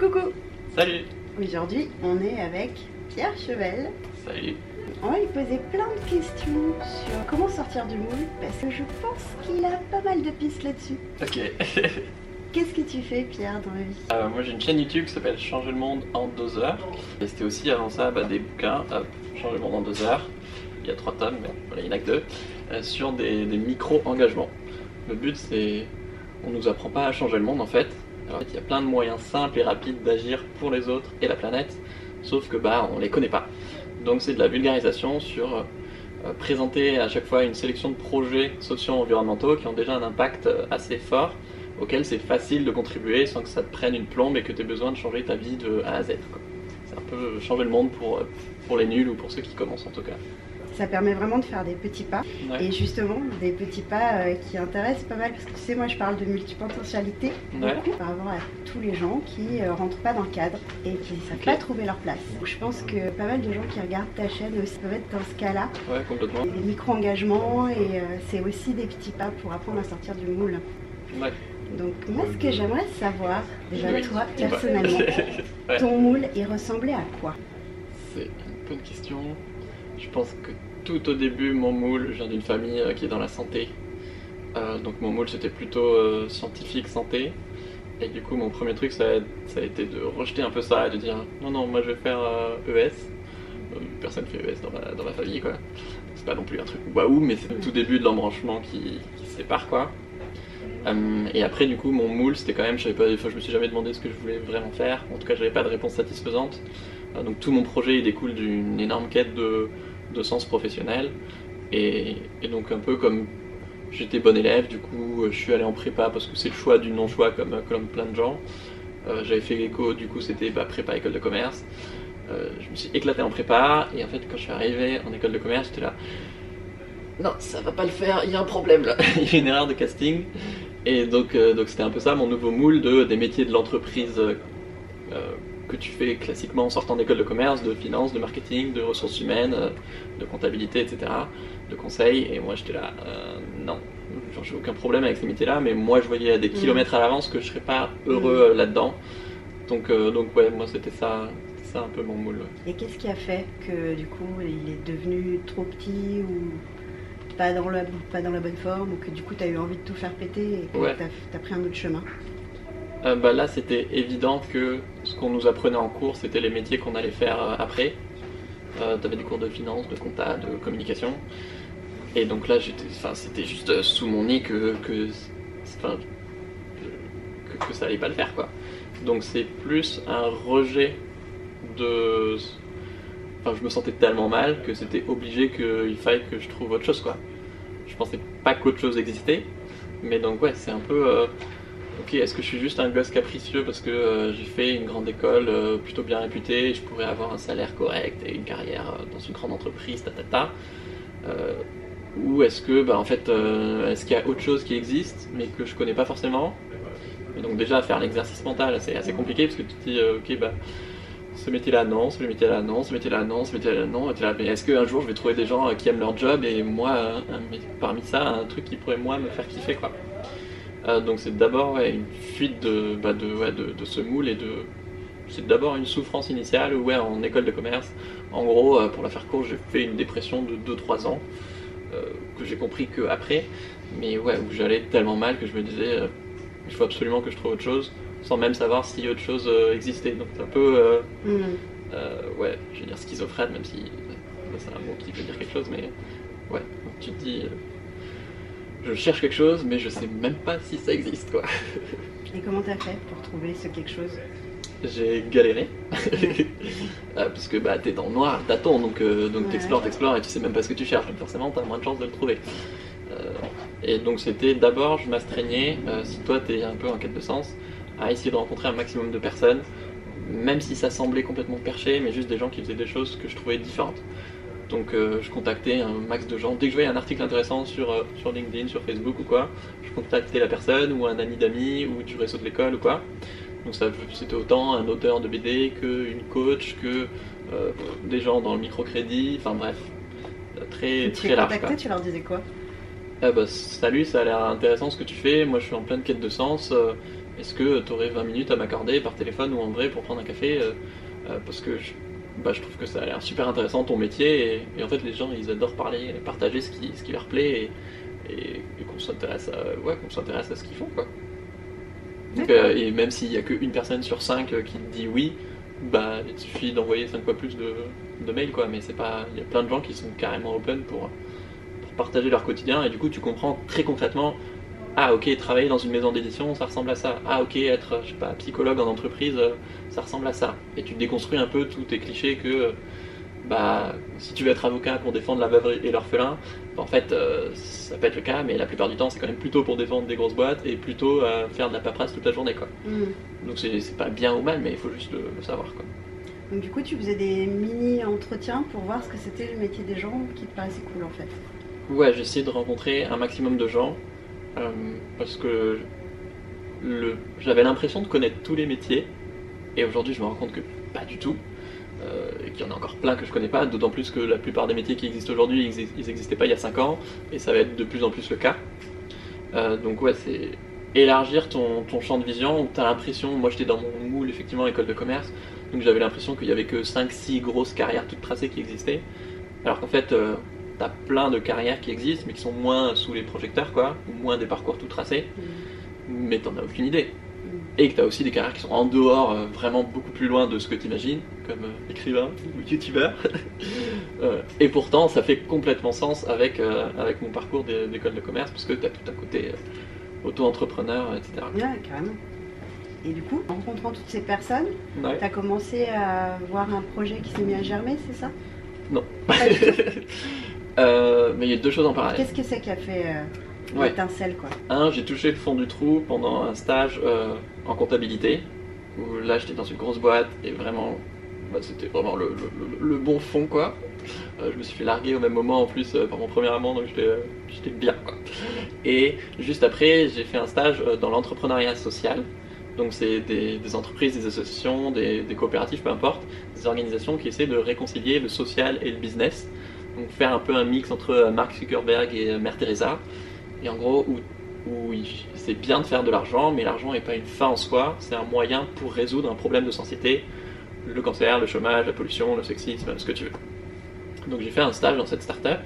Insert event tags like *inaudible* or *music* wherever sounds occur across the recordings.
Coucou Salut Aujourd'hui, on est avec Pierre Chevel. Salut On va lui poser plein de questions sur comment sortir du moule parce que je pense qu'il a pas mal de pistes là-dessus. Ok. *laughs* Qu'est-ce que tu fais, Pierre, dans la vie? Euh, moi j'ai une chaîne YouTube qui s'appelle Changer le monde en deux heures. Et c'était aussi avant ça bah, des bouquins, hop, Changer le monde en deux heures. Il y a trois tomes, mais voilà, il n'y en a que deux. euh, sur des, des micro-engagements. Le but c'est. On nous apprend pas à changer le monde en fait. Il y a plein de moyens simples et rapides d'agir pour les autres et la planète, sauf que bah on les connaît pas. Donc c'est de la vulgarisation sur euh, présenter à chaque fois une sélection de projets socio-environnementaux qui ont déjà un impact euh, assez fort, auquel c'est facile de contribuer sans que ça te prenne une plombe et que tu aies besoin de changer ta vie de A à Z. C'est un peu changer le monde pour, euh, pour les nuls ou pour ceux qui commencent en tout cas. Ça permet vraiment de faire des petits pas. Ouais. Et justement, des petits pas euh, qui intéressent pas mal parce que tu sais, moi je parle de multipotentialité Ouais. par rapport à tous les gens qui euh, rentrent pas dans le cadre et qui ne savent pas trouver leur place. Donc, je pense que pas mal de gens qui regardent ta chaîne aussi peuvent être dans ce cas-là. Ouais, complètement. Des micro-engagements et euh, c'est aussi des petits pas pour apprendre à sortir du moule. Ouais. Donc moi ce que j'aimerais savoir, déjà Oui. toi personnellement, *laughs* Ouais. ton moule il ressemblait à quoi? C'est une bonne question. Je pense que tout au début, mon moule, je viens d'une famille euh, qui est dans la santé. Euh, donc mon moule, c'était plutôt euh, scientifique, santé. Et du coup, mon premier truc, ça a, ça a été de rejeter un peu ça et de dire non, non, moi je vais faire ES. Euh, Personne fait ES dans ma, dans famille, quoi. C'est pas non plus un truc waouh, mais c'est le tout début de l'embranchement qui, sépare, quoi. Et après, du coup, mon moule, c'était quand même, je savais pas, je me suis jamais demandé ce que je voulais vraiment faire. En tout cas, j'avais pas de réponse satisfaisante. Donc tout mon projet, il découle d'une énorme quête de, de sens professionnel. Et, donc un peu comme j'étais bon élève, du coup, euh, je suis allé en prépa parce que c'est le choix du non-choix comme, comme plein de gens. Euh, j'avais fait l'éco, du coup, c'était bah, prépa école de commerce. Euh, je me suis éclaté en prépa et en fait, quand je suis arrivé en école de commerce, j'étais là. Non, ça va pas le faire, il y a un problème là, *laughs* il y a une erreur de casting. Et donc, euh, c'était un peu ça mon nouveau moule de, des métiers de l'entreprise euh, euh, que tu fais classiquement en sortant d'école de commerce, de finance, de marketing, de ressources humaines, euh, de comptabilité, etc., de conseil. Et moi j'étais là, euh, non, j'ai aucun problème avec ces métiers-là, mais moi je voyais à des Mm. kilomètres à l'avance que je serais pas heureux euh, là-dedans. Donc, euh, donc ouais, moi c'était ça, c'était ça un peu mon moule. Et qu'est-ce qui a fait que du coup il est devenu trop petit ou pas dans la, pas dans la bonne forme ou que du coup tu as eu envie de tout faire péter et que Ouais. tu as, pris un autre chemin? Euh, bah là, c'était évident que ce qu'on nous apprenait en cours, c'était les métiers qu'on allait faire euh, après. Euh, des cours de finance, de compta, de communication. Et donc là, c'était juste euh, sous mon nez que, que, que, que ça allait pas le faire, quoi. Donc c'est plus un rejet de. Enfin, je me sentais tellement mal que c'était obligé qu'il faille que je trouve autre chose, quoi. Je pensais pas qu'autre chose existait. Mais donc, ouais, c'est un peu. Ok, est-ce que je suis juste un gosse capricieux parce que euh, j'ai fait une grande école euh, plutôt bien réputée et je pourrais avoir un salaire correct et une carrière euh, dans une grande entreprise, ta ta ta Ou est-ce que, bah, en fait, est-ce qu'il y a autre chose qui existe mais que je connais pas forcément? Et donc, déjà, faire l'exercice mental, c'est assez compliqué parce que tu te dis, ok, bah, ce métier-là, non, ce métier-là, non, ce métier-là, non, ce métier-là, non, là, mais est-ce qu'un jour je vais trouver des gens qui aiment leur job et moi, parmi ça, un truc qui pourrait, moi, me faire kiffer, quoi? Euh, donc c'est d'abord ouais, une fuite de, bah, de, ouais, de, de ce moule et de. C'est d'abord une souffrance initiale ouais, en école de commerce, en gros, euh, pour la faire court, j'ai fait une dépression de 2-3 ans, euh, que j'ai compris que après, mais ouais, où j'allais tellement mal que je me disais, euh, il faut absolument que je trouve autre chose, sans même savoir si autre chose existait. Donc c'est un peu, euh, ouais, je vais dire schizophrène, même si c'est un mot qui veut dire quelque chose, mais ouais, tu te dis, je cherche quelque chose, mais je sais même pas si ça existe, quoi. *laughs* Et comment t'as fait pour trouver ce quelque chose? J'ai galéré, Euh, *laughs* parce que bah, t'es dans le noir, tâton, donc, euh, donc Ouais. t'explores, t'explores et tu sais même pas ce que tu cherches, donc forcément t'as moins de chances de le trouver. Euh, et donc c'était d'abord, je m'astreignais, euh, si toi t'es un peu en quête de sens, à essayer de rencontrer un maximum de personnes, même si ça semblait complètement perché, mais juste des gens qui faisaient des choses que je trouvais différentes. Donc euh, je contactais un max de gens. Dès que je voyais un article intéressant sur, euh, sur LinkedIn, sur Facebook ou quoi, je contactais la personne ou un ami d'amis ou du réseau de l'école ou quoi. Donc ça, c'était autant un auteur de BD qu'une coach, que euh, des gens dans le microcrédit, enfin bref, très, Tu très les large. contactais, quoi. tu leur disais quoi? Ah bah salut, ça a l'air intéressant ce que tu fais, moi je suis en pleine quête de sens, est-ce que tu aurais 20 minutes à m'accorder par téléphone ou en vrai pour prendre un café? Parce que je, bah, je trouve que ça a l'air super intéressant ton métier et, en fait les gens ils adorent parler, partager ce qui, ce qui leur plaît et, qu'on s'intéresse à, ouais, qu'on s'intéresse à ce qu'ils font quoi. et même s'il n'y a qu'une personne sur cinq qui dit oui, bah il suffit d'envoyer cinq fois plus de, de mails quoi. Mais c'est pas, il y a plein de gens qui sont carrément open pour, pour partager leur quotidien et du coup tu comprends très concrètement ah ok, travailler dans une maison d'édition, ça ressemble à ça. Ah ok, être, je sais pas, psychologue en entreprise, euh, ça ressemble à ça. Et tu déconstruis un peu tous tes clichés que, bah, si tu veux être avocat pour défendre la veuve et l'orphelin, bah, en fait, euh, ça peut être le cas, mais la plupart du temps, c'est quand même plutôt pour défendre des grosses boîtes et plutôt euh, faire de la paperasse toute la journée, quoi. Mm. Donc c'est pas bien ou mal, mais il faut juste le, savoir, quoi. Donc du coup, tu faisais des mini-entretiens pour voir ce que c'était le métier des gens qui te paraissait cool, en fait. Ouais, j'essaie de rencontrer un maximum de gens euh, parce que j'avais l'impression de connaître tous les métiers, et aujourd'hui je me rends compte que pas du tout, euh, et qu'il y en a encore plein que je connais pas, d'autant plus que la plupart des métiers qui existent aujourd'hui, ils n'existaient pas il y a 5 ans, et ça va être de plus en plus le cas. Euh, donc ouais, c'est élargir ton, champ de vision, où tu as l'impression, moi j'étais dans mon moule effectivement école de commerce, donc j'avais l'impression qu'il y avait que 5-6 grosses carrières toutes tracées qui existaient, alors qu'en fait t'as plein de carrières qui existent, mais qui sont moins sous les projecteurs, quoi, ou moins des parcours tout tracés, mm. mais t'en as aucune idée. Mm. Et que t'as aussi des carrières qui sont en dehors, euh, vraiment beaucoup plus loin de ce que t'imagines, comme euh, écrivain ou youtubeur. *laughs* Euh, et pourtant, ça fait complètement sens avec, avec mon parcours d'école de commerce, parce que t'as tout un côté auto-entrepreneur, etc. Ouais, carrément. Et du coup, en rencontrant toutes ces personnes, t'as commencé à voir un projet qui s'est mis à germer, c'est ça? Non. *laughs* Euh, mais il y a deux choses en parallèle. Qu'est-ce que c'est qui a fait euh, l'étincelle quoi? Un, j'ai touché le fond du trou pendant un stage euh, en comptabilité, où là j'étais dans une grosse boîte et vraiment, bah, c'était vraiment le, bon fond quoi. je me suis fait larguer au même moment en plus par mon premier amant, donc j'étais bien quoi. Et juste après, j'ai fait un stage dans l'entrepreneuriat social. Donc c'est des, entreprises, des associations, des, des coopératives, peu importe, des organisations qui essaient de réconcilier le social et le business donc faire un peu un mix entre euh, Mark Zuckerberg et euh, Mère Teresa. Et en gros, c'est bien de faire de l'argent, mais l'argent n'est pas une fin en soi, c'est un moyen pour résoudre un problème de société, le cancer, le chômage, la pollution, le sexisme, ce que tu veux. Donc j'ai fait un stage dans cette start-up,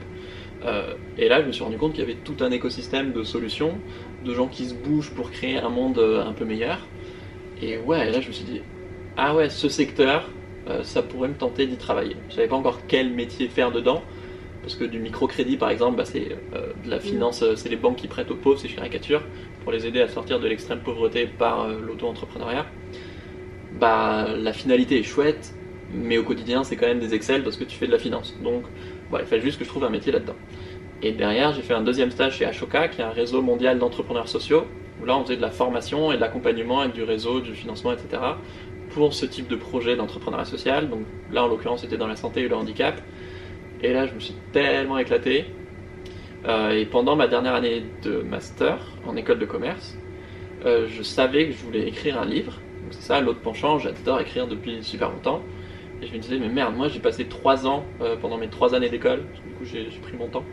euh, et là je me suis rendu compte qu'il y avait tout un écosystème de solutions, de gens qui se bougent pour créer un monde un peu meilleur. Et ouais, là je me suis dit, ah ouais, ce secteur, ça pourrait me tenter d'y travailler. Je savais pas encore quel métier faire dedans, parce que du microcrédit, par exemple, bah, c'est euh, de la finance, euh, c'est les banques qui prêtent aux pauvres, c'est caricature, pour les aider à sortir de l'extrême pauvreté par euh, l'auto-entrepreneuriat. Bah, la finalité est chouette, mais au quotidien, c'est quand même des Excel parce que tu fais de la finance. Donc, il fallait juste que je trouve un métier là-dedans. Et derrière, j'ai fait un deuxième stage chez Ashoka, qui est un réseau mondial d'entrepreneurs sociaux, où là, on faisait de la formation et de l'accompagnement avec du réseau, du financement, etc., pour ce type de projet d'entrepreneuriat social. Donc là, en l'occurrence, c'était dans la santé et le handicap. Et là, je me suis tellement éclaté. Euh, et pendant ma dernière année de master en école de commerce, euh, je savais que je voulais écrire un livre. C'est ça, l'autre penchant, j'adore écrire depuis super longtemps. Et je me disais, mais merde, moi j'ai passé trois ans euh, pendant mes trois années d'école, du coup j'ai pris mon temps.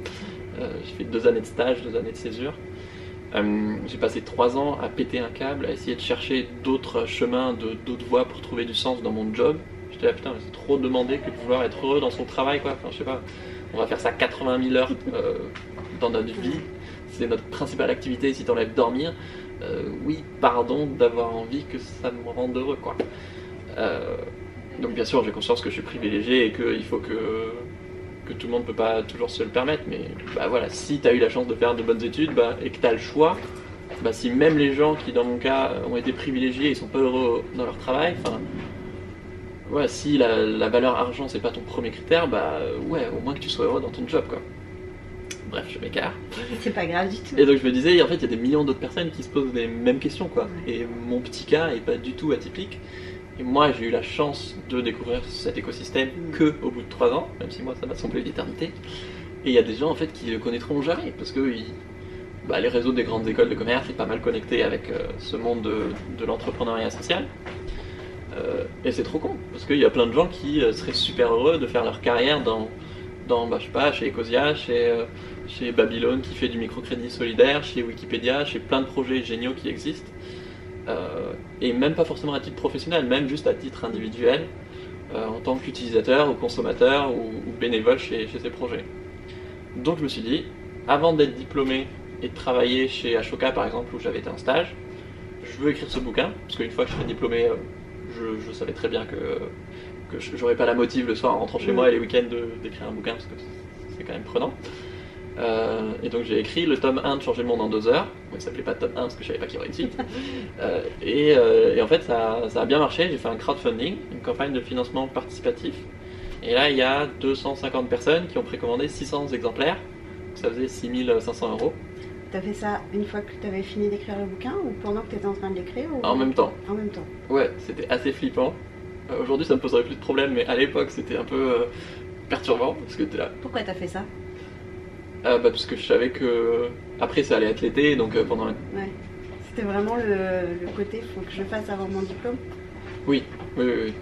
j'ai fait deux années de stage, deux années de césure. J'ai passé trois ans à péter un câble, à essayer de chercher d'autres chemins, d'autres voies pour trouver du sens dans mon job putain, c'est trop demandé que de vouloir être heureux dans son travail, quoi. Enfin, je sais pas, on va faire ça 80 000 heures euh, dans notre vie. C'est notre principale activité si t'enlèves dormir. Euh, oui, pardon d'avoir envie que ça me rende heureux, quoi. Euh, donc, bien sûr, j'ai conscience que je suis privilégié et qu'il faut que, que tout le monde peut pas toujours se le permettre. Mais bah voilà, si t'as eu la chance de faire de bonnes études bah, et que t'as le choix, bah, si même les gens qui, dans mon cas, ont été privilégiés et sont pas heureux dans leur travail, enfin, ouais, si la, valeur argent c'est pas ton premier critère, bah ouais, au moins que tu sois heureux dans ton job quoi. Bref, je m'écarte. C'est pas grave du tout. Et donc je me disais, en fait, il y a des millions d'autres personnes qui se posent les mêmes questions quoi. Et mon petit cas est pas du tout atypique. Et moi, j'ai eu la chance de découvrir cet écosystème mm. que au bout de trois ans, même si moi ça m'a semblé l'éternité. Et il y a des gens en fait qui le connaîtront jamais parce que bah, les réseaux des grandes écoles de commerce sont pas mal connectés avec euh, ce monde de, de l'entrepreneuriat social. Euh, et c'est trop con, parce qu'il y a plein de gens qui euh, seraient super heureux de faire leur carrière dans, dans bah, je sais pas, chez Ecosia, chez, chez Babylone qui fait du microcrédit solidaire, chez Wikipédia, chez plein de projets géniaux qui existent. Euh, et même pas forcément à titre professionnel, même juste à titre individuel, euh, en tant qu'utilisateur ou consommateur ou, bénévole chez, ces projets. Donc je me suis dit, avant d'être diplômé et de travailler chez Ashoka par exemple, où j'avais été en stage, je veux écrire ce bouquin, parce qu'une fois que je serai diplômé, je, savais très bien que, que j'aurais pas la motive le soir en rentrant chez moi et les week-ends d'écrire un bouquin, parce que c'est quand même prenant. Euh, et donc j'ai écrit le tome 1 de Changer le monde en deux heures. Bon, il s'appelait pas tome 1 parce que je savais pas qu'il y aurait une suite. *laughs* Euh, euh, et, en fait ça, ça, a bien marché. J'ai fait un crowdfunding, une campagne de financement participatif. Et là il y a 250 personnes qui ont précommandé 600 exemplaires. ça faisait 6500 euros. T'as fait ça une fois que tu avais fini d'écrire le bouquin ou pendant que tu étais en train de l'écrire En même temps. En même temps. Ouais, c'était assez flippant. Aujourd'hui ça me poserait plus de problème, mais à l'époque c'était un peu perturbant parce que t'es là. Pourquoi t'as fait ça? Ah, bah, parce que je savais que après ça allait être l'été, donc euh, pendant. Ouais. C'était vraiment le, côté faut que je fasse avant mon diplôme. Oui, oui, oui.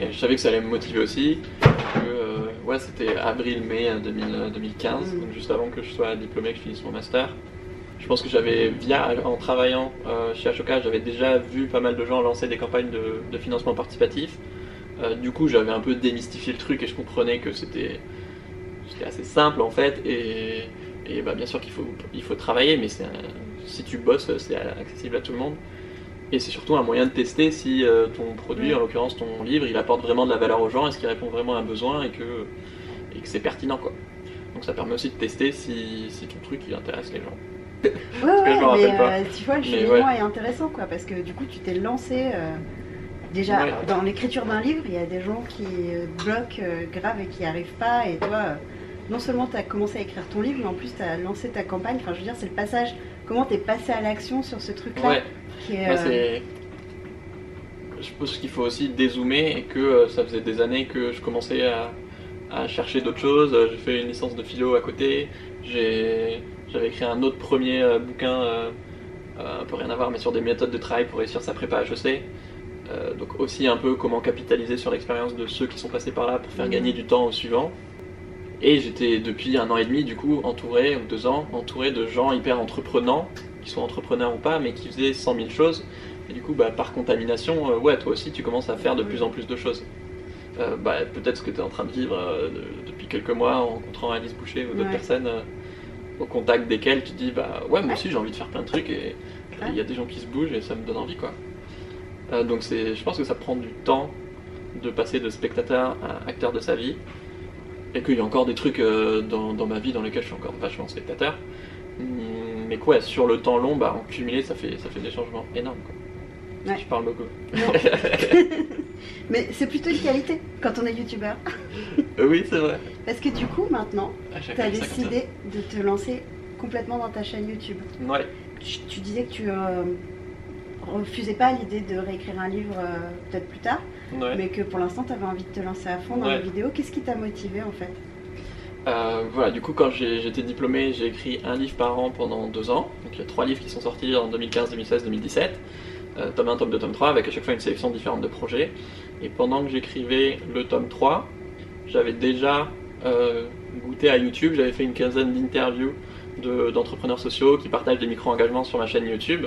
Et je savais que ça allait me motiver aussi. Que, euh, ouais, c'était avril-mai 2015, euh, mm. donc juste avant que je sois diplômé, que je finisse mon master. Je pense que j'avais, via, en travaillant chez Ashoka, j'avais déjà vu pas mal de gens lancer des campagnes de, financement participatif. du coup, j'avais un peu démystifié le truc et je comprenais que c'était c'est assez simple en fait, et, bah, bien sûr qu'il faut, il faut travailler, mais si tu bosses, c'est accessible à tout le monde. Et c'est surtout un moyen de tester si euh, ton produit, en l'occurrence ton livre, il apporte vraiment de la valeur aux gens, est-ce qu'il répond vraiment à un besoin et que, et que c'est pertinent. quoi. Donc ça permet aussi de tester si, si ton truc il intéresse les gens. Ouais, *laughs* ouais, mais euh, tu vois, le cheminement est intéressant quoi, parce que du coup tu t'es lancé. Euh, déjà, dans l'écriture d'un livre, il y a des gens qui bloquent grave et qui n'y arrivent pas, et toi, non seulement tu as commencé à écrire ton livre, mais en plus tu as lancé ta campagne. Enfin, je veux dire, c'est le passage. Comment tu es passé à l'action sur ce truc-là ouais. Euh, je pense qu'il faut aussi dézoomer et que euh, ça faisait des années que je commençais à, chercher d'autres choses. J'ai fait une licence de philo à côté. J'avais écrit un autre premier euh, bouquin, un peu rien à voir, mais sur des méthodes de travail pour réussir sa prépa HEC. donc aussi un peu comment capitaliser sur l'expérience de ceux qui sont passés par là pour faire mmh. gagner du temps aux suivants. Et j'étais depuis un an et demi, du coup, entouré, ou deux ans, entouré de gens hyper entreprenants, qui sont entrepreneurs ou pas, mais qui faisaient 100 000 choses. Et du coup, bah, par contamination, euh, ouais, toi aussi, tu commences à faire de plus en plus de choses. Euh, bah, peut-être ce que tu es en train de vivre euh, depuis quelques mois en rencontrant Alice Boucher ou d'autres personnes au contact desquelles tu dis, bah ouais, moi aussi j'ai envie de faire plein de trucs et il y a des gens qui se bougent et ça me donne envie, quoi. donc c'est, je pense que ça prend du temps de passer de spectateur à acteur de sa vie et qu'il y a encore des trucs euh, dans, ma vie dans lesquels je suis encore vachement spectateur. Hum, mais quoi, sur le temps long, bah, en cumulé, ça fait, ça fait des changements énormes. Quoi. Je parle beaucoup. *laughs* *laughs* mais c'est plutôt une qualité quand on est youtubeur. Euh, oui, c'est vrai. Parce que du coup, maintenant, ah, tu as décidé de te lancer complètement dans ta chaîne YouTube. Ouais. Tu, disais que tu euh, refusais pas l'idée de réécrire un livre peut-être plus tard mais que pour l'instant tu avais envie de te lancer à fond dans la vidéo. Qu'est-ce qui t'a motivé en fait? Euh, voilà, du coup, quand j'étais diplômé, j'ai écrit un livre par an pendant deux ans. Donc il y a trois livres qui sont sortis en 2015, 2016, 2017. tome 1, tome 2, tome 3, avec à chaque fois une sélection différente de projets. Et pendant que j'écrivais le tome 3, j'avais déjà euh, goûté à YouTube. J'avais fait une quinzaine d'interviews d'entrepreneurs sociaux qui partagent des micro-engagements sur ma chaîne YouTube.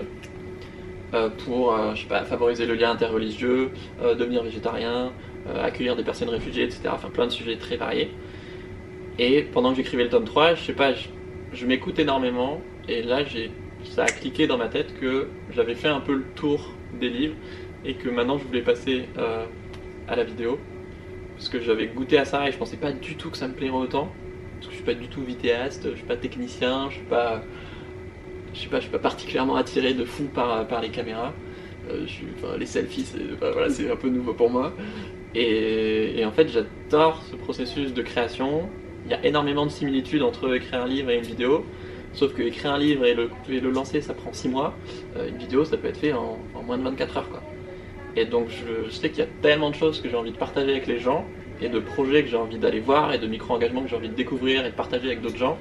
Euh, pour euh, je sais pas, favoriser le lien interreligieux, euh, devenir végétarien, accueillir des personnes réfugiées, etc. Enfin plein de sujets très variés. Et pendant que j'écrivais le tome 3, je sais pas, je, m'écoute énormément et là j'ai ça a cliqué dans ma tête que j'avais fait un peu le tour des livres et que maintenant je voulais passer à la vidéo parce que j'avais goûté à ça et je pensais pas du tout que ça me plairait autant parce que je suis pas du tout vidéaste, je suis pas technicien, je suis pas je sais pas, je suis pas particulièrement attiré de fou par, les caméras. Euh, les selfies, c'est un peu nouveau pour moi. Et, en fait, j'adore ce processus de création. Il y a énormément de similitudes entre écrire un livre et une vidéo. Sauf que écrire un livre et le, le lancer, ça prend 6 mois. Euh, une vidéo, ça peut être fait en, moins de 24 heures. Et donc, je, je sais qu'il y a tellement de choses que j'ai envie de partager avec les gens, et de projets que j'ai envie d'aller voir, et de micro-engagements que j'ai envie de découvrir et de partager avec d'autres gens,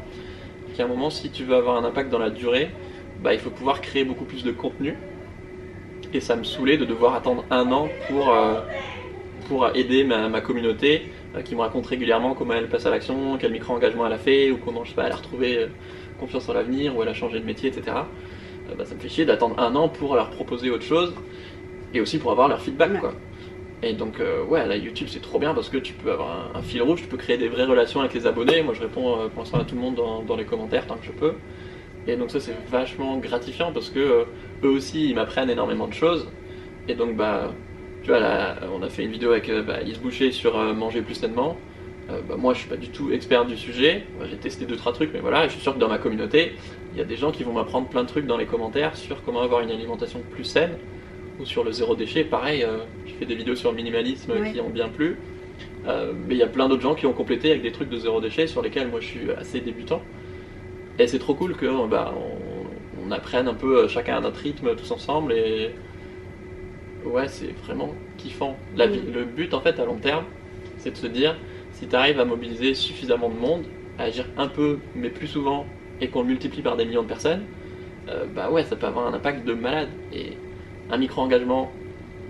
qu'à un moment, si tu veux avoir un impact dans la durée, bah, il faut pouvoir créer beaucoup plus de contenu. Et ça me saoulait de devoir attendre un an pour, euh, pour aider ma, communauté euh, qui me raconte régulièrement comment elle passe à l'action, quel micro-engagement elle a fait, ou comment je sais pas, elle a retrouvé euh, confiance en l'avenir, ou elle a changé de métier, etc. bah, ça me fait chier d'attendre un an pour leur proposer autre chose et aussi pour avoir leur feedback quoi. Et donc ouais là YouTube c'est trop bien parce que tu peux avoir un, fil rouge, tu peux créer des vraies relations avec les abonnés. Moi je réponds pour l'instant à tout le monde dans, les commentaires tant que je peux. Et donc ça c'est vachement gratifiant parce que eux aussi ils m'apprennent énormément de choses. Et donc bah tu vois là on a fait une vidéo avec bah, Lise Boucher sur manger plus sainement. Euh, bah, moi je suis pas du tout expert du sujet, j'ai testé deux trois trucs, mais voilà, je suis sûr que dans ma communauté, il y a des gens qui vont m'apprendre plein de trucs dans les commentaires sur comment avoir une alimentation plus saine ou sur le zéro déchet. Pareil, euh, je fais des vidéos sur le minimalisme qui ont bien plu, euh, mais il y a plein d'autres gens qui ont complété avec des trucs de zéro déchet sur lesquels moi je suis assez débutant. Et c'est trop cool que bah, on, apprenne un peu chacun à notre rythme tous ensemble et ouais, c'est vraiment kiffant. La Le but en fait à long terme, c'est de se dire si tu arrives à mobiliser suffisamment de monde, à agir un peu, mais plus souvent, et qu'on le multiplie par des millions de personnes, euh, bah ouais, ça peut avoir un impact de malade. Et un micro-engagement,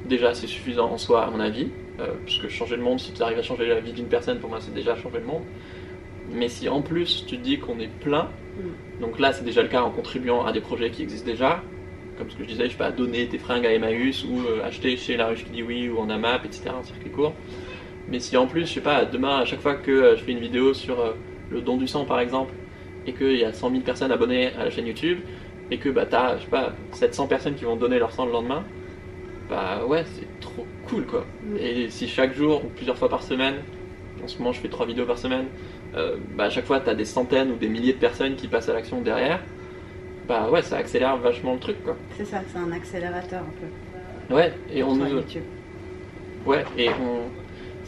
déjà, c'est suffisant en soi, à mon avis, euh, puisque changer le monde, si tu arrives à changer la vie d'une personne, pour moi, c'est déjà changer le monde. Mais si en plus tu te dis qu'on est plein, mm. donc là, c'est déjà le cas en contribuant à des projets qui existent déjà, comme ce que je disais, je sais pas, donner tes fringues à Emmaüs ou euh, acheter chez La Ruche qui dit oui ou en AMAP, etc., un circuit court. Mais si en plus, je sais pas, demain, à chaque fois que euh, je fais une vidéo sur le don du sang par exemple, et qu'il y a 100 000 personnes abonnées à la chaîne YouTube, et que bah, t'as, je sais pas, 700 personnes qui vont donner leur sang le lendemain, bah ouais, c'est trop cool quoi. Mm. Et si chaque jour, ou plusieurs fois par semaine, en ce moment je fais 3 vidéos par semaine, euh, bah à chaque fois t'as des centaines ou des milliers de personnes qui passent à l'action derrière, bah ouais, ça accélère vachement le truc quoi. C'est ça, c'est un accélérateur un peu. Ouais, et on nous. Ouais, et on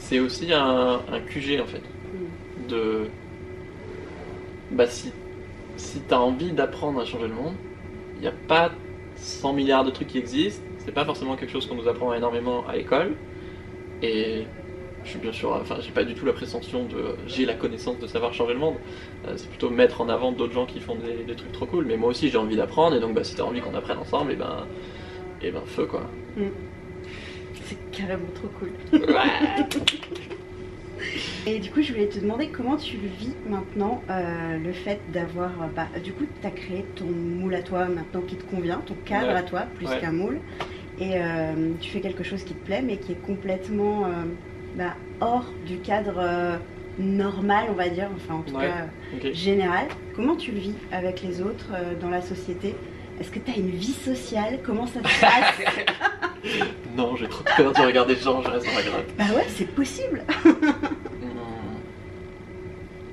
c'est aussi un, QG en fait. De. Bah, si, si tu as envie d'apprendre à changer le monde, n'y a pas 100 milliards de trucs qui existent. C'est pas forcément quelque chose qu'on nous apprend énormément à l'école. Et je suis bien sûr, enfin, j'ai pas du tout la prétention de. J'ai la connaissance de savoir changer le monde. Euh, c'est plutôt mettre en avant d'autres gens qui font des, trucs trop cool. Mais moi aussi, j'ai envie d'apprendre. Et donc, bah, si t'as envie qu'on apprenne ensemble, et ben. Et ben, feu quoi. Mm. C'est carrément trop cool. *laughs* Et du coup, je voulais te demander comment tu le vis maintenant, euh, le fait d'avoir. Euh, bah, du coup, tu as créé ton moule à toi maintenant qui te convient, ton cadre à toi, plus qu'un moule. Et euh, tu fais quelque chose qui te plaît, mais qui est complètement bah, hors du cadre normal, on va dire, enfin en tout cas général. Comment tu le vis avec les autres dans la société? Est-ce que tu as une vie sociale? Comment ça se passe? *laughs* *laughs* non, j'ai trop peur de regarder les gens, je reste dans ma grotte. Bah ouais, c'est possible.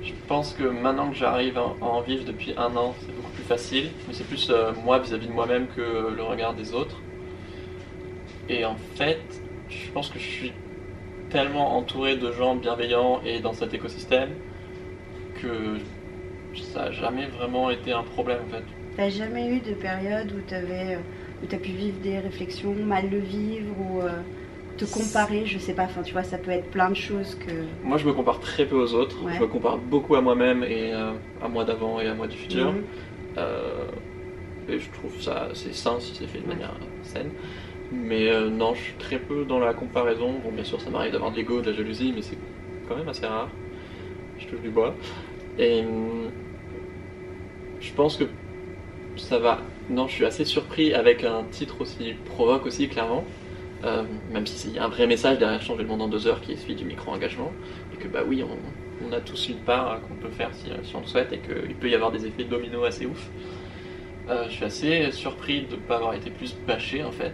je pense que maintenant que j'arrive à en vivre depuis un an, c'est beaucoup plus facile. Mais c'est plus euh, moi vis-à-vis de moi-même que le regard des autres. Et en fait, je pense que je suis tellement entouré de gens bienveillants et dans cet écosystème que ça n'a jamais vraiment été un problème en fait. T'as jamais eu de période où tu avais euh, où tu as pu vivre des réflexions, mal le vivre ou euh, te comparer, je sais pas, enfin tu vois, ça peut être plein de choses que. Moi je me compare très peu aux autres, je me compare beaucoup à moi-même et euh, à moi d'avant et à moi du futur. Mhm. Euh, et je trouve ça assez sain si c'est fait de manière saine. Mais non, je suis très peu dans la comparaison. Bon, bien sûr, ça m'arrive d'avoir de l'ego, de la jalousie, mais c'est quand même assez rare. Je touche du bois. Et hum, je pense que ça va. Non, je suis assez surpris avec un titre aussi provoque aussi, clairement. Euh, même s'il y a un vrai message derrière Changer le monde en deux heures qui est celui du micro-engagement. Et que, bah oui, on, a tous une part qu'on peut faire si, on le souhaite et qu'il peut y avoir des effets domino assez ouf. Euh, je suis assez surpris de ne pas avoir été plus bâché en fait.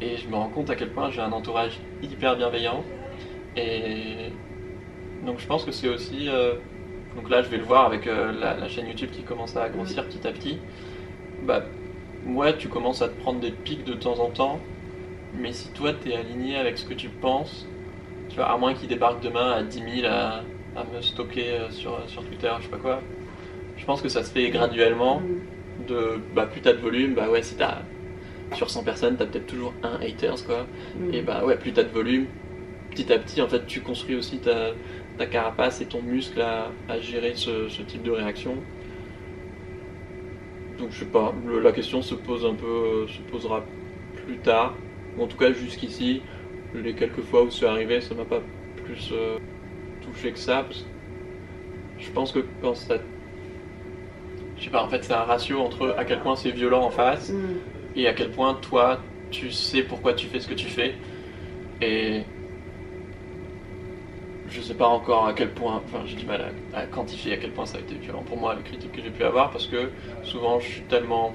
Et je me rends compte à quel point j'ai un entourage hyper bienveillant. Et donc je pense que c'est aussi. Euh, donc là, je vais le voir avec euh, la, chaîne YouTube qui commence à grossir petit à petit. Bah, ouais, tu commences à te prendre des pics de temps en temps, mais si toi, tu es aligné avec ce que tu penses, tu vois, à moins qu'il débarque demain à 10 000 à, me stocker euh, sur, sur Twitter, je sais pas quoi, je pense que ça se fait graduellement. De, bah, plus t'as de volume, bah ouais, si t'as sur 100 personnes, t'as peut-être toujours un haters, quoi. Mm. Et bah ouais, plus t'as de volume, petit à petit, en fait, tu construis aussi ta, ta carapace et ton muscle à, gérer ce, type de réaction. Donc je sais pas, la question se pose un peu, se posera plus tard. en tout cas jusqu'ici, les quelques fois où c'est arrivé, ça m'a pas plus euh, touché que ça. je pense que quand ça, je sais pas, en fait, c'est un ratio entre à quel point c'est violent en face mm. et à quel point toi, tu sais pourquoi tu fais ce que tu fais. Et je sais pas encore à quel point, enfin j'ai du mal à, quantifier à quel point ça a été violent pour moi, les critiques que j'ai pu avoir, parce que souvent je suis tellement.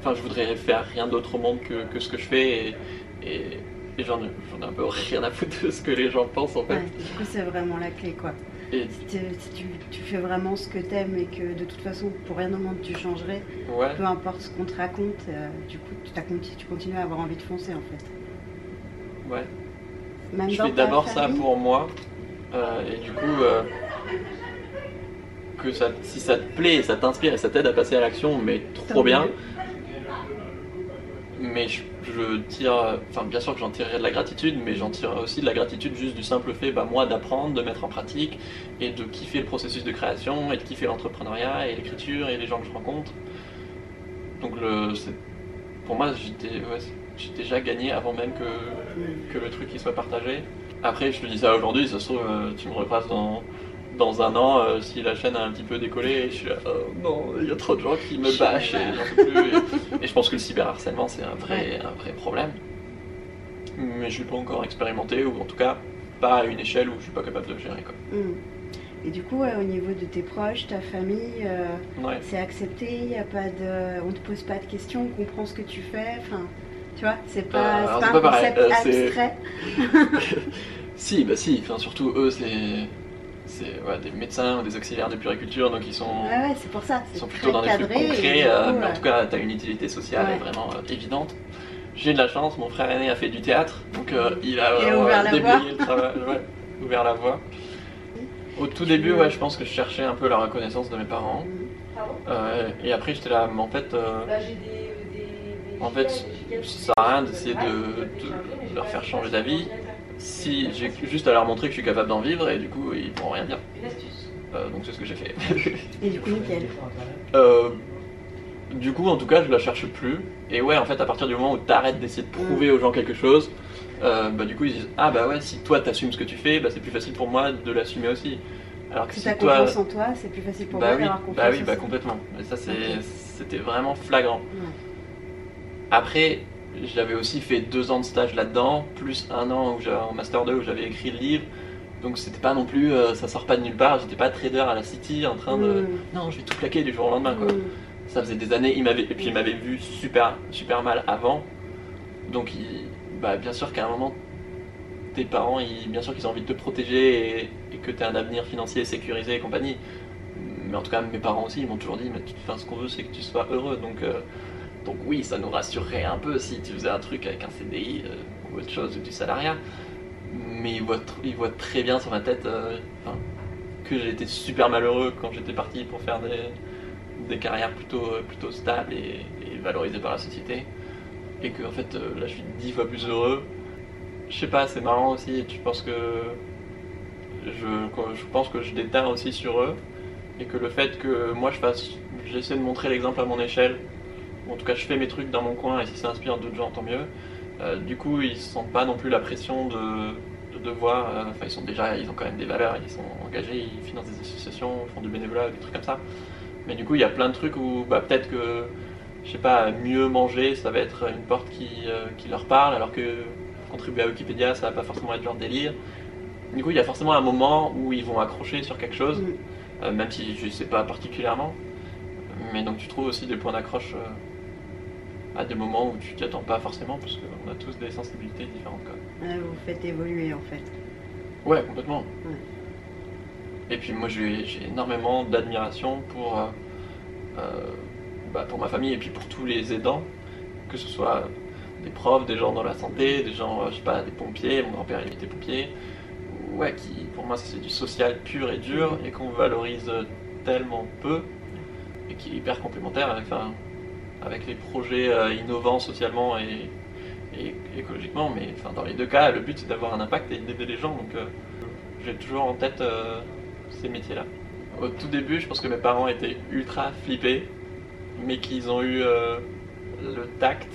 Enfin, je voudrais faire rien d'autre au monde que, ce que je fais et, et, j'en ai un peu rien à foutre de ce que les gens pensent en fait. du coup, c'est vraiment la clé quoi. Si, tu, fais vraiment ce que t'aimes et que de toute façon, pour rien au monde, tu changerais, peu importe ce qu'on te raconte, euh, du coup, tu, tu continues à avoir envie de foncer en fait. Ouais. je fais d'abord ça pour moi, et du coup, euh, que ça, si ça te plaît, ça t'inspire et ça t'aide à passer à l'action, mais trop bien. Mais je, tire, enfin bien sûr que j'en tirerai de la gratitude, mais j'en tire aussi de la gratitude juste du simple fait, bah, moi, d'apprendre, de mettre en pratique et de kiffer le processus de création et de kiffer l'entrepreneuriat et l'écriture et les gens que je rencontre. Donc le, pour moi, j'ai déjà gagné avant même que, que le truc il soit partagé. Après, je te dis ça aujourd'hui, ça se trouve, euh, tu me repasses dans, dans un an, euh, si la chaîne a un petit peu décollé, je suis là, oh non, il y a trop de gens qui me bâchent et, je pense que le cyberharcèlement, c'est un vrai, un vrai problème. Mais je ne l'ai pas encore expérimenté, ou en tout cas, pas à une échelle où je suis pas capable de gérer. Quoi. Hmm. Et du coup, au niveau de tes proches, ta famille, euh, c'est accepté, y a pas de... on ne te pose pas de questions, on comprend ce que tu fais. Tu vois, c'est pas, pas un concept abstrait. *laughs* Si, bah si, enfin, surtout eux, c'est c'est des médecins ou des auxiliaires de puriculture, donc ils sont, ouais, c'est pour ça. Ils sont plutôt dans des trucs concrets, euh, mais en tout cas, tu as une utilité sociale vraiment euh, évidente. J'ai de la chance, mon frère aîné a fait du théâtre, donc euh, il a, ouvert déblayé le travail, *laughs* ouvert la voie. Au tout début, ouais, je pense que je cherchais un peu la reconnaissance de mes parents. et après, j'étais là, mais en fait, en fait, ça sert à rien d'essayer de, de, leur faire changer d'avis si j'ai juste à leur montrer que je suis capable d'en vivre et du coup ils pourront rien dire. Euh, donc c'est ce que j'ai fait. et du coup nickel. *laughs* Euh, du coup en tout cas je la cherche plus. Et ouais en fait à partir du moment où tu arrêtes d'essayer de prouver aux gens quelque chose, euh, bah du coup ils disent ah bah ouais si toi t'assumes ce que tu fais, bah c'est plus facile pour moi de l'assumer aussi. Alors que si, si toi... confiance en toi, c'est plus facile pour bah moi oui, d'avoir confiance. Bah oui, bah complètement. Et ça c'était vraiment flagrant. Après, j'avais aussi fait deux ans de stage là-dedans, plus un an où en Master 2 où j'avais écrit le livre. Donc c'était pas non plus, euh, ça sort pas de nulle part, j'étais pas trader à la City en train de. Mm. Non, je vais tout plaquer du jour au lendemain quoi. Mm. Ça faisait des années, il m'avait, et puis il m'avait vu super, super mal avant. Donc bah, bien sûr qu'à un moment, tes parents, ils, bien sûr qu'ils ont envie de te protéger et, que tu as un avenir financier sécurisé et compagnie. Mais en tout cas, mes parents aussi, ils m'ont toujours dit, mais enfin, ce qu'on veut, c'est que tu sois heureux. Donc. Euh, donc oui, ça nous rassurerait un peu si tu faisais un truc avec un CDI euh, ou autre chose, ou du salariat. Mais ils voient, très bien sur ma tête euh, que j'ai été super malheureux quand j'étais parti pour faire des, carrières plutôt, euh, plutôt stables et, valorisées par la société. Et que fait là je suis dix fois plus heureux. Je sais pas, c'est marrant aussi, tu penses que je, je pense que je déteins aussi sur eux et que le fait que moi je fasse, j'essaie de montrer l'exemple à mon échelle en tout cas je fais mes trucs dans mon coin et si ça inspire d'autres gens, tant mieux. Euh, du coup, ils ne sentent pas non plus la pression de, devoir. Euh, enfin, ils sont déjà, ils ont quand même des valeurs, ils sont engagés, ils financent des associations, font du bénévolat, des trucs comme ça. Mais du coup, il y a plein de trucs où bah, peut-être que, je sais pas, mieux manger, ça va être une porte qui, euh, qui leur parle, alors que contribuer à Wikipédia, ça va pas forcément être leur délire. Du coup, il y a forcément un moment où ils vont accrocher sur quelque chose, mm. même si je sais pas particulièrement. Mais donc, tu trouves aussi des points d'accroche à des moments où tu t'y attends pas forcément, parce qu'on a tous des sensibilités différentes. vous faites évoluer en fait. Ouais, complètement. Et puis moi j'ai énormément d'admiration pour, euh, euh, bah, pour ma famille et puis pour tous les aidants, que ce soit des profs, des gens dans la santé, des gens, euh, je sais pas, des pompiers, mon grand-père il était pompier, ouais, qui pour moi c'est du social pur et dur et qu'on valorise tellement peu et qui est hyper complémentaire avec, enfin, avec les projets euh, innovants socialement et, écologiquement, mais dans les deux cas, le but c'est d'avoir un impact et d'aider les gens. Donc euh, j'ai toujours en tête euh, ces métiers-là. Au tout début, je pense que mes parents étaient ultra flippés, mais qu'ils ont eu le tact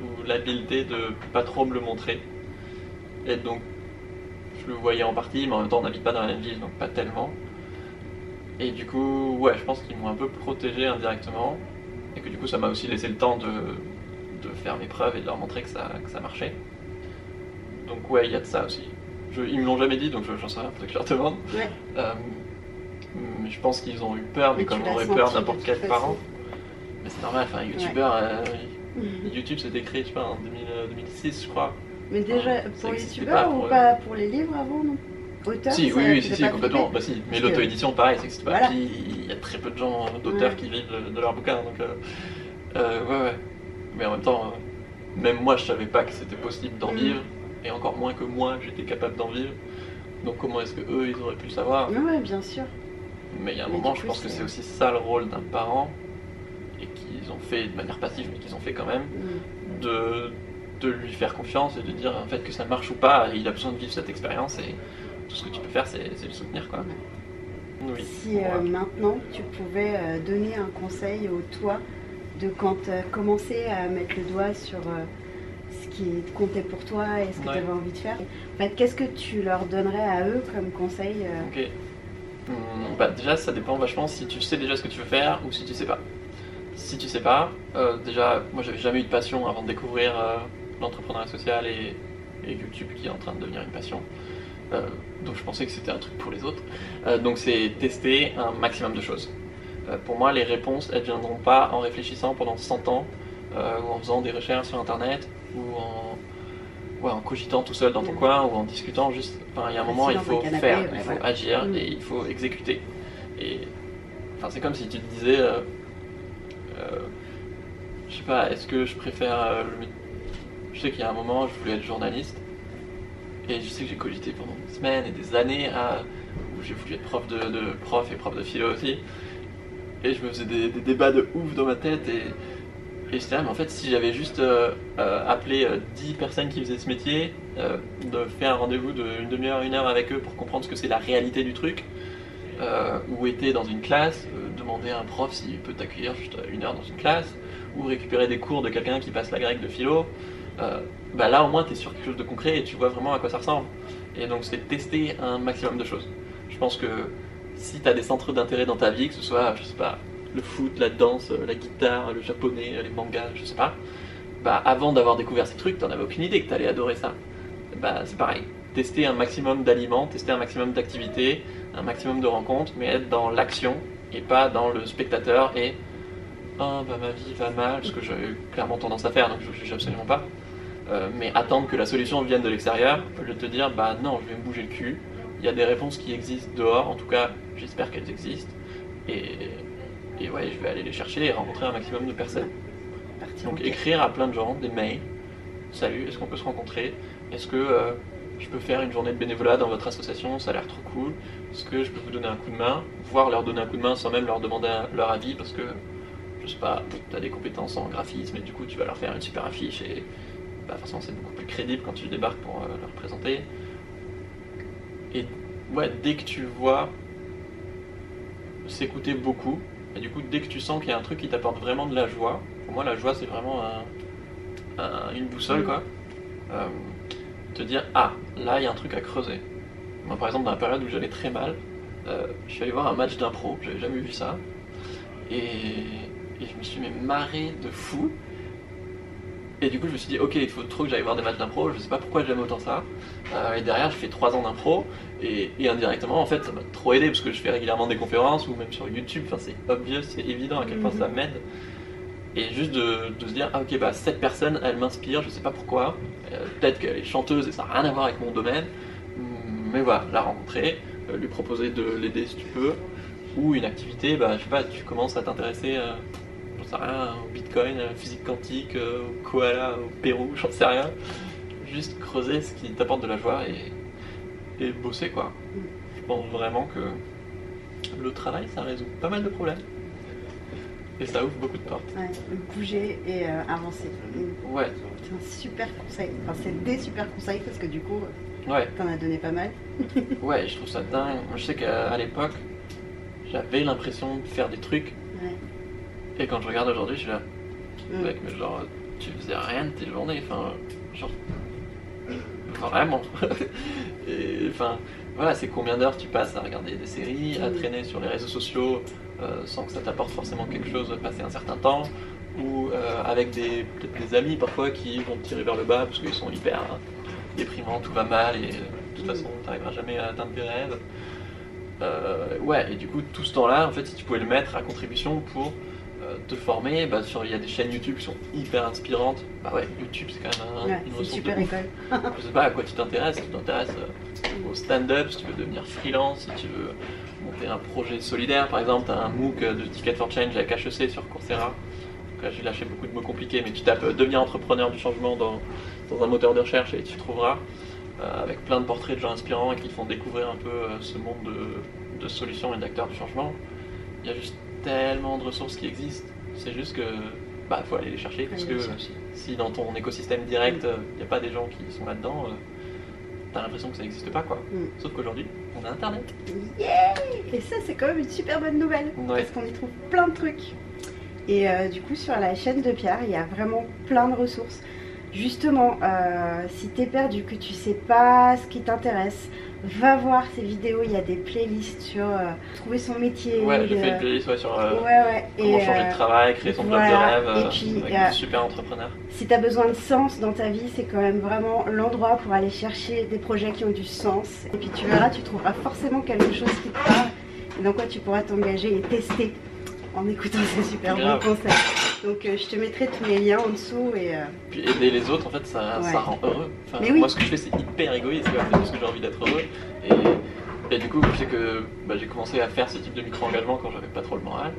ou l'habileté de pas trop me le montrer. Et donc, je le voyais en partie, mais en même temps, on n'habite pas dans la même ville, donc pas tellement. Et du coup, ouais, je pense qu'ils m'ont un peu protégé indirectement. Et que du coup, ça m'a aussi laissé le temps de, de, faire mes preuves et de leur montrer que ça, que ça marchait. Donc, ouais, il y a de ça aussi. Je, ils me l'ont jamais dit, donc j'en sais rien, peut-être que je leur demande. Euh, mais je pense qu'ils ont eu peur, mais, comme on aurait peur n'importe quel parent. Mais c'est normal, enfin, un youtubeur, euh, *laughs* YouTube s'était créé, je sais pas, en 2006, je crois. Mais déjà, pour les youtubeurs ou pas pour les livres avant, non? Si, oui, oui, si, si, complètement. Bah, si. Mais l'auto-édition, pareil, c'est que c'est pas Il y a très peu de gens, d'auteurs qui vivent de, leur bouquin. Donc, euh, euh, ouais, ouais. Mais en même temps, euh, même moi, je savais pas que c'était possible d'en mm. vivre. Et encore moins que moi, j'étais capable d'en vivre. Donc, comment est-ce que eux, ils auraient pu le savoir? Ouais, bien sûr. Mais il y a un moment, je pense que c'est aussi ça le rôle d'un parent. Et qu'ils ont fait de manière passive, mais qu'ils ont fait quand même. Mm. De, de lui faire confiance et de dire en fait que ça marche ou pas. Il a besoin de vivre cette expérience. Et tout ce que tu peux faire, c'est le soutenir. Quoi. Si euh, maintenant tu pouvais euh, donner un conseil au toi de quand tu as commencé à mettre le doigt sur euh, ce qui comptait pour toi et ce que tu avais envie de faire, en fait, qu'est-ce que tu leur donnerais à eux comme conseil. Hmm, bah, déjà, ça dépend vachement si tu sais déjà ce que tu veux faire ou si tu sais pas. Si tu sais pas, déjà, moi j'avais jamais eu de passion avant de découvrir l'entrepreneuriat social et, et, YouTube qui est en train de devenir une passion. Euh, donc je pensais que c'était un truc pour les autres. Euh, donc c'est tester un maximum de choses. Euh, pour moi, les réponses, elles viendront pas en réfléchissant pendant 100 ans, ou en faisant des recherches sur Internet, ou en, en cogitant tout seul dans ton coin, ou en discutant juste. Enfin, il y a un moment, il faut faire, il faut agir, mm. et il faut exécuter. Et enfin, c'est comme si tu te disais, je sais pas, est-ce que je préfère Je sais qu'il y a un moment, je voulais être journaliste, et je sais que j'ai cogité pendant des semaines et des années à, où j'ai voulu être prof de, prof et prof de philo aussi. Et je me faisais des, débats de ouf dans ma tête et, et j'étais là, mais en fait, si j'avais juste euh, euh, appelé 10 euh, personnes qui faisaient ce métier, de faire un rendez-vous d'une demi-heure, une heure avec eux pour comprendre ce que c'est la réalité du truc, ou était dans une classe, demander à un prof s'il peut t'accueillir juste une heure dans une classe, ou récupérer des cours de quelqu'un qui passe la grecque de philo, bah là au moins tu es sur quelque chose de concret et tu vois vraiment à quoi ça ressemble. Et donc c'est tester un maximum de choses. Je pense que si tu as des centres d'intérêt dans ta vie, que ce soit, je sais pas, le foot, la danse, la guitare, le japonais, les mangas, je sais pas, bah avant d'avoir découvert ces trucs, t'en avais aucune idée que t'allais adorer ça. Bah c'est pareil. Tester un maximum d'aliments, tester un maximum d'activités, un maximum de rencontres, mais être dans l'action et pas dans le spectateur et oh bah ma vie va mal, ce que j'ai clairement tendance à faire, donc je ne juge absolument pas. Euh, mais attendre que la solution vienne de l'extérieur, je te dire, bah non, je vais me bouger le cul. Il y a des réponses qui existent dehors, en tout cas, j'espère qu'elles existent. Et, et ouais, je vais aller les chercher et rencontrer un maximum de personnes. Donc écrire à plein de gens des mails. Salut, est-ce qu'on peut se rencontrer? Est-ce que euh, je peux faire une journée de bénévolat dans votre association? Ça a l'air trop cool. Est-ce que je peux vous donner un coup de main? Voire leur donner un coup de main sans même leur demander leur avis parce que, je sais pas, tu as des compétences en graphisme et du coup tu vas leur faire une super affiche et bah, forcément c'est beaucoup plus crédible quand tu débarques pour euh, le représenter. Et ouais, dès que tu vois s'écouter beaucoup, et du coup dès que tu sens qu'il y a un truc qui t'apporte vraiment de la joie, pour moi la joie c'est vraiment une boussole mm. quoi. Euh, te dire ah là il y a un truc à creuser. Moi par exemple dans la période où j'allais très mal, euh, je suis allé voir un match d'impro, j'avais jamais vu ça, et, et je me suis mais marré de fou et du coup, je me suis dit, ok, il faut trop que j'aille voir des matchs d'impro, je sais pas pourquoi j'aime autant ça. Euh, et derrière, je fais 3 ans d'impro, et, indirectement, en fait, ça m'a trop aidé parce que je fais régulièrement des conférences ou même sur YouTube, enfin, c'est obvious, c'est évident à quel point ça mhm. m'aide. Et juste de, se dire, ah ok, bah cette personne, elle m'inspire, je sais pas pourquoi, euh, peut-être qu'elle est chanteuse et ça n'a rien à voir avec mon domaine, mais voilà, la rencontrer, euh, lui proposer de l'aider si tu peux, ou une activité, bah je sais pas, tu commences à t'intéresser au bitcoin, à la physique quantique, euh, au koala, au Pérou, *laughs* j'en sais rien. Juste creuser ce qui t'apporte de la joie et, et bosser quoi. Je pense vraiment que le travail ça résout pas mal de problèmes. Et ça ouvre beaucoup de portes. Ouais, bouger et euh, avancer. Ouais. C'est un super conseil. Enfin, c'est des super conseils parce que du coup, ouais. t'en as donné pas mal. *laughs* ouais, je trouve ça dingue. Je sais qu'à l'époque, j'avais l'impression de faire des trucs et quand je regarde aujourd'hui, je suis là, mm. mec, mais genre, tu faisais rien de tes journées, enfin, genre, vraiment. *laughs* et enfin, voilà, c'est combien d'heures tu passes à regarder des séries, à traîner sur les réseaux sociaux sans que ça t'apporte forcément quelque chose, passer un certain temps, ou avec des, des amis parfois qui vont te tirer vers le bas parce qu'ils sont hyper déprimants, tout va mal et de toute façon tu n'arriveras jamais à atteindre tes rêves. Euh, ouais, et du coup, tout ce temps-là, en fait, si tu pouvais le mettre à contribution pour euh, te former, bah, il y a des chaînes YouTube qui sont hyper inspirantes. Bah ouais, YouTube, c'est quand même un, une super école. Je sais pas à quoi tu t'intéresses. tu t'intéresses euh, au stand-up, si tu veux devenir freelance, si tu veux monter un projet solidaire, par exemple, tu as un MOOC de Ticket for Change avec HEC sur Coursera. Donc là, j'ai lâché beaucoup de mots compliqués, mais tu tapes devenir entrepreneur du changement dans, dans un moteur de recherche et tu trouveras. Euh, avec plein de portraits de gens inspirants et qui font découvrir un peu euh, ce monde de, solutions et d'acteurs du changement. Il y a juste tellement de ressources qui existent. C'est juste que bah faut aller les chercher parce que si dans ton écosystème direct il mm. n'y a pas des gens qui sont là-dedans, euh, t'as l'impression que ça n'existe pas quoi. Mm. Sauf qu'aujourd'hui on a internet. Yeah et ça c'est quand même une super bonne nouvelle parce qu'on y trouve plein de trucs. Et du coup sur la chaîne de Pierre il y a vraiment plein de ressources. Justement, euh, si t'es perdu, que tu sais pas ce qui t'intéresse, va voir ces vidéos. Il y a des playlists sur euh, trouver son métier. Ouais, j'ai fait une playlist sur euh, comment changer de travail, créer son job de rêve. Et puis, avec super entrepreneur. Si t'as besoin de sens dans ta vie, c'est quand même vraiment l'endroit pour aller chercher des projets qui ont du sens. Et puis tu verras, tu trouveras forcément quelque chose qui te parle et dans quoi tu pourras t'engager et tester en écoutant ces super bons conseils. Donc euh, je te mettrai tous les liens en dessous et. Euh, Puis aider les autres, en fait, ça, rend heureux. Moi, ce que je fais, c'est hyper égoïste, parce que j'ai envie d'être heureux. Et, du coup, je sais que bah, j'ai commencé à faire ce type de micro-engagement quand j'avais pas trop le moral.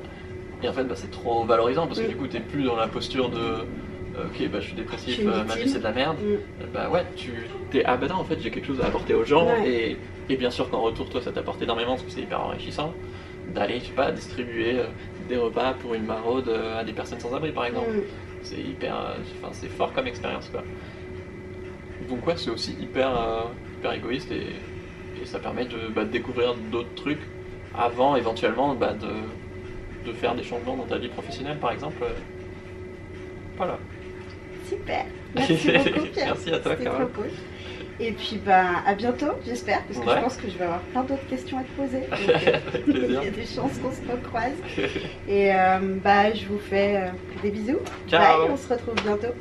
Et en fait, bah, c'est trop valorisant parce que du coup, t'es plus dans la posture de. Euh, ok, bah, je suis dépressif, ma vie c'est de la merde. Mm. Bah ouais, tu t'es ah bah non, en fait, j'ai quelque chose à apporter aux gens. Et, et bien sûr qu'en retour, toi, ça t'apporte énormément parce que c'est hyper enrichissant d'aller, je sais pas, distribuer des repas pour une maraude euh, à des personnes sans abri par exemple. Mm. C'est hyper, euh, enfin c'est fort comme expérience quoi. Donc ouais, c'est aussi hyper, euh, hyper égoïste et, ça permet de, bah, découvrir d'autres trucs avant éventuellement bah, de, de, faire des changements dans ta vie professionnelle par exemple. Voilà. Super. *laughs* Merci beaucoup. Merci à toi Carole. Et puis bah, à bientôt, j'espère, parce que je pense que je vais avoir plein d'autres questions à te poser. *laughs* *laughs* il y a des chances qu'on se recroise. *laughs* Et euh, bah, je vous fais euh, des bisous. Ciao. Bye, on se retrouve bientôt.